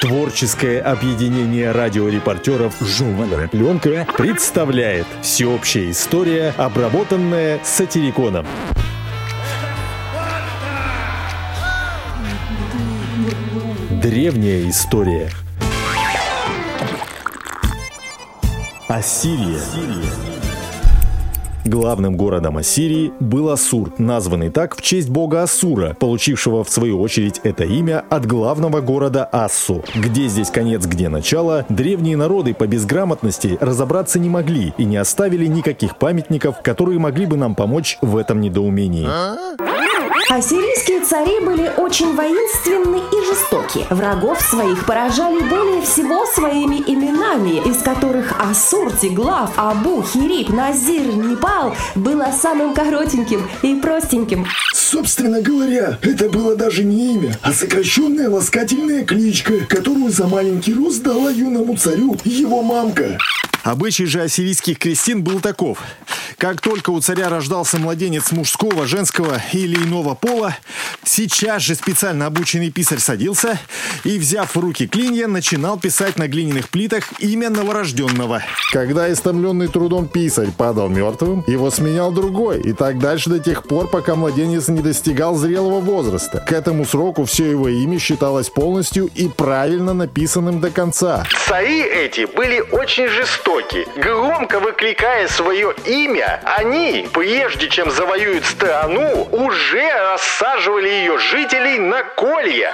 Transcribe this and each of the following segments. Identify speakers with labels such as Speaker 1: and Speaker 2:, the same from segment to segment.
Speaker 1: Творческое объединение радиорепортеров «Журнальная пленка» представляет всеобщая история, обработанная сатириконом. Древняя история. Ассирия. Главным городом Ассирии был Ассур, названный так в честь бога Ассура, получившего в свою очередь это имя от главного города Ассу. Где здесь конец, где начало, древние народы по безграмотности разобраться не могли и не оставили никаких памятников, которые могли бы нам помочь в этом недоумении.
Speaker 2: Ассирийские цари были очень воинственны и жестоки. Врагов своих поражали более всего своими именами, из которых Ассур, Тиглав, Абу, Хирип, Назир, Непал было самым коротеньким и простеньким.
Speaker 3: Собственно говоря, это было даже не имя, а сокращенная ласкательная кличка, которую за маленький рост дала юному царю его мамка.
Speaker 1: Обычай же ассирийских крестин был таков. Как только у царя рождался младенец мужского, женского или иного пола, сейчас же специально обученный писарь садился и, взяв в руки клинья, начинал писать на глиняных плитах имя новорожденного.
Speaker 4: Когда истомленный трудом писарь падал мертвым, его сменял другой, и так дальше до тех пор, пока младенец не достигал зрелого возраста. К этому сроку все его имя считалось полностью и правильно написанным до конца.
Speaker 5: Цари эти были очень жестоки. Громко выкликая свое имя, они, прежде чем завоюют страну, уже рассаживали ее жителей на колья.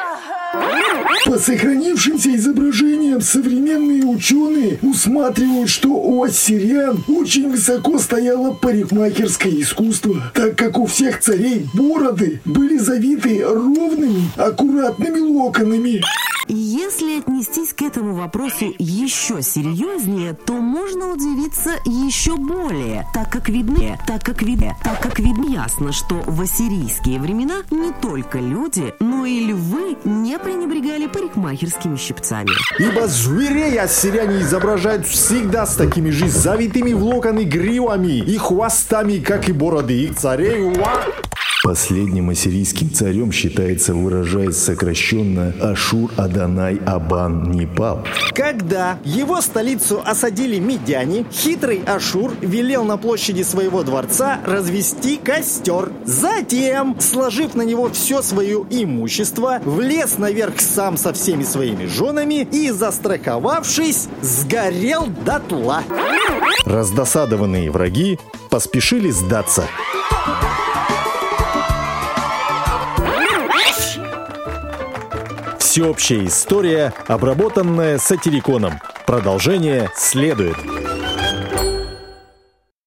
Speaker 3: По сохранившимся изображениям современные ученые усматривают, что у ассирян очень высоко стояло парикмахерское искусство, так как у всех царей бороды были завиты ровными, аккуратными локонами.
Speaker 6: И если отнестись к этому вопросу еще серьезнее, то можно удивиться еще более, так как видно, так как видно, так как видно ясно, что в ассирийские времена не только люди, но и львы не пренебрегали парикмахерскими щипцами.
Speaker 4: Ибо зверей ассиряне изображают всегда с такими же завитыми в локоны гривами и хвостами, как и бороды их царей. Уа!
Speaker 1: Последним ассирийским царем считается, выражаясь сокращенно, Ашур Аданай Абан Непал.
Speaker 7: Когда его столицу осадили медяне, хитрый Ашур велел на площади своего дворца развести костер. Затем, сложив на него все свое имущество, влез наверх сам со всеми своими женами и, застраховавшись, сгорел дотла.
Speaker 1: Раздосадованные враги поспешили сдаться. Всеобщая история, обработанная сатириконом. Продолжение следует.